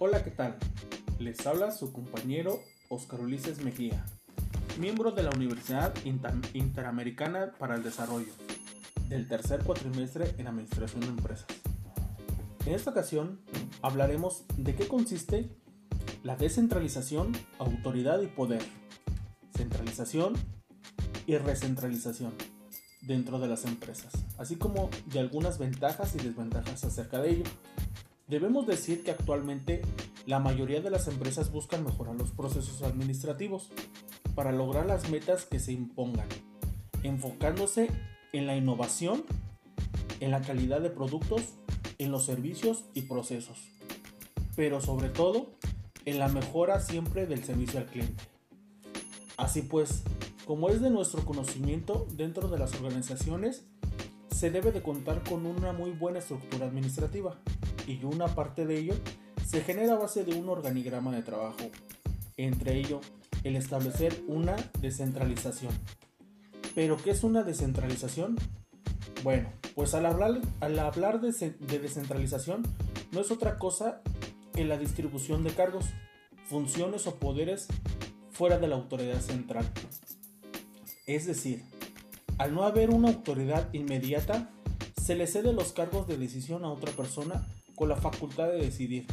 Hola, ¿qué tal? Les habla su compañero Oscar Ulises Mejía, miembro de la Universidad Interamericana para el Desarrollo, del tercer cuatrimestre en Administración de Empresas. En esta ocasión hablaremos de qué consiste la descentralización, autoridad y poder, centralización y recentralización dentro de las empresas, así como de algunas ventajas y desventajas acerca de ello. Debemos decir que actualmente la mayoría de las empresas buscan mejorar los procesos administrativos para lograr las metas que se impongan, enfocándose en la innovación, en la calidad de productos, en los servicios y procesos, pero sobre todo en la mejora siempre del servicio al cliente. Así pues, como es de nuestro conocimiento dentro de las organizaciones, se debe de contar con una muy buena estructura administrativa y una parte de ello se genera a base de un organigrama de trabajo, entre ello el establecer una descentralización. ¿Pero qué es una descentralización? Bueno, pues al hablar, al hablar de, de descentralización no es otra cosa que la distribución de cargos, funciones o poderes fuera de la autoridad central. Es decir, al no haber una autoridad inmediata, se le cede los cargos de decisión a otra persona con la facultad de decidir.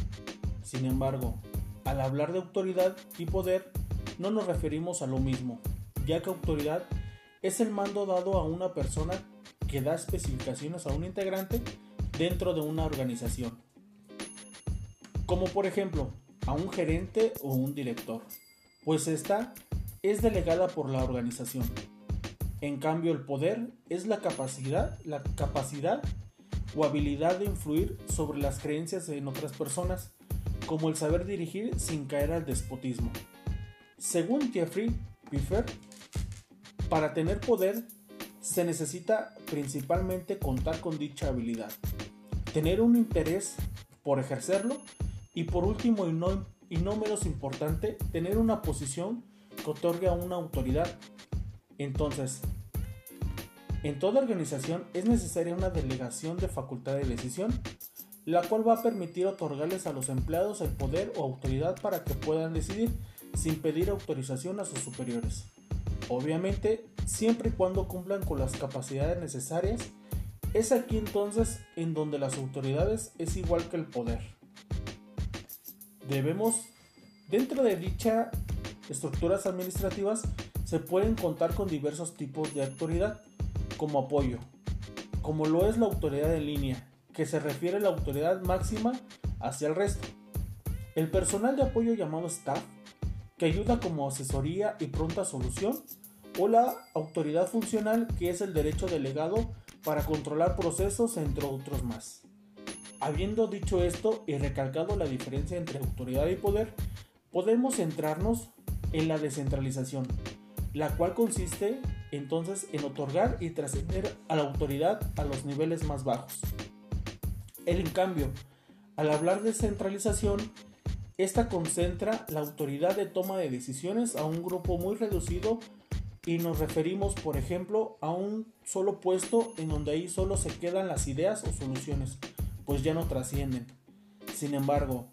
Sin embargo, al hablar de autoridad y poder, no nos referimos a lo mismo, ya que autoridad es el mando dado a una persona que da especificaciones a un integrante dentro de una organización. Como por ejemplo, a un gerente o un director, pues esta es delegada por la organización. En cambio, el poder es la capacidad, la capacidad o habilidad de influir sobre las creencias en otras personas, como el saber dirigir sin caer al despotismo. Según Jeffrey Pfeffer, para tener poder se necesita principalmente contar con dicha habilidad, tener un interés por ejercerlo y por último y no, y no menos importante, tener una posición que otorgue a una autoridad. Entonces, en toda organización es necesaria una delegación de facultad de decisión, la cual va a permitir otorgarles a los empleados el poder o autoridad para que puedan decidir sin pedir autorización a sus superiores. Obviamente, siempre y cuando cumplan con las capacidades necesarias, es aquí entonces en donde las autoridades es igual que el poder. Debemos, dentro de dichas estructuras administrativas, se pueden contar con diversos tipos de autoridad como apoyo, como lo es la autoridad en línea, que se refiere a la autoridad máxima hacia el resto. El personal de apoyo llamado staff, que ayuda como asesoría y pronta solución, o la autoridad funcional, que es el derecho delegado para controlar procesos, entre otros más. Habiendo dicho esto y recalcado la diferencia entre autoridad y poder, podemos centrarnos en la descentralización, la cual consiste entonces en otorgar y trascender a la autoridad a los niveles más bajos. en cambio, al hablar de centralización, esta concentra la autoridad de toma de decisiones a un grupo muy reducido y nos referimos, por ejemplo, a un solo puesto en donde ahí solo se quedan las ideas o soluciones, pues ya no trascienden. Sin embargo,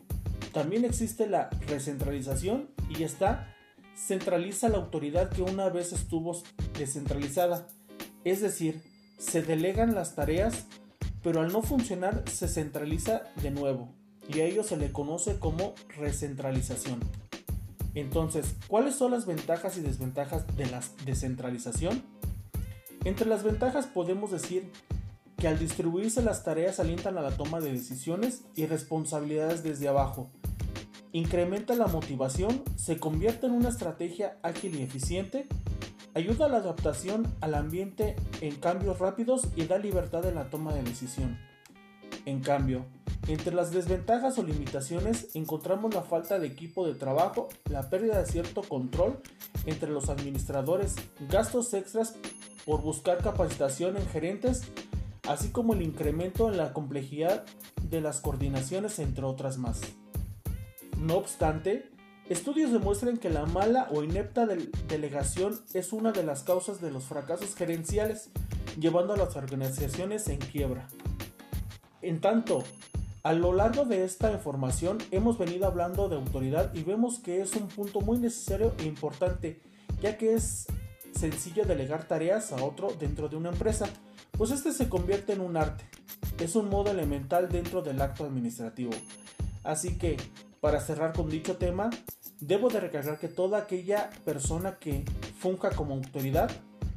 también existe la recentralización y está centraliza la autoridad que una vez estuvo descentralizada, es decir, se delegan las tareas, pero al no funcionar se centraliza de nuevo, y a ello se le conoce como recentralización. Entonces, ¿cuáles son las ventajas y desventajas de la descentralización? Entre las ventajas podemos decir que al distribuirse las tareas alientan a la toma de decisiones y responsabilidades desde abajo, incrementa la motivación, se convierte en una estrategia ágil y eficiente, ayuda a la adaptación al ambiente en cambios rápidos y da libertad en la toma de decisión. En cambio, entre las desventajas o limitaciones encontramos la falta de equipo de trabajo, la pérdida de cierto control entre los administradores, gastos extras por buscar capacitación en gerentes, así como el incremento en la complejidad de las coordinaciones entre otras más. No obstante, estudios demuestran que la mala o inepta delegación es una de las causas de los fracasos gerenciales, llevando a las organizaciones en quiebra. En tanto, A lo largo de esta información hemos venido hablando de autoridad y vemos que es un punto muy necesario e importante, ya que es sencillo delegar tareas a otro dentro de una empresa, pues este se convierte en un arte. Es un modo elemental dentro del acto administrativo. Así que, para cerrar con dicho tema, debo de recalcar que toda aquella persona que funja como autoridad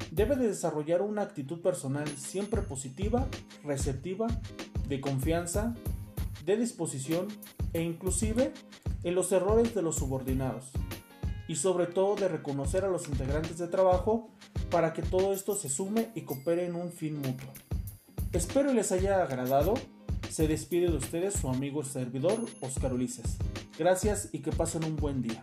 debe de desarrollar una actitud personal siempre positiva, receptiva, de confianza, de disposición e inclusive en los errores de los subordinados y sobre todo de reconocer a los integrantes de trabajo para que todo esto se sume y coopere en un fin mutuo. Espero les haya agradado. Se despide de ustedes su amigo servidor Oscar Ulises. Gracias y que pasen un buen día.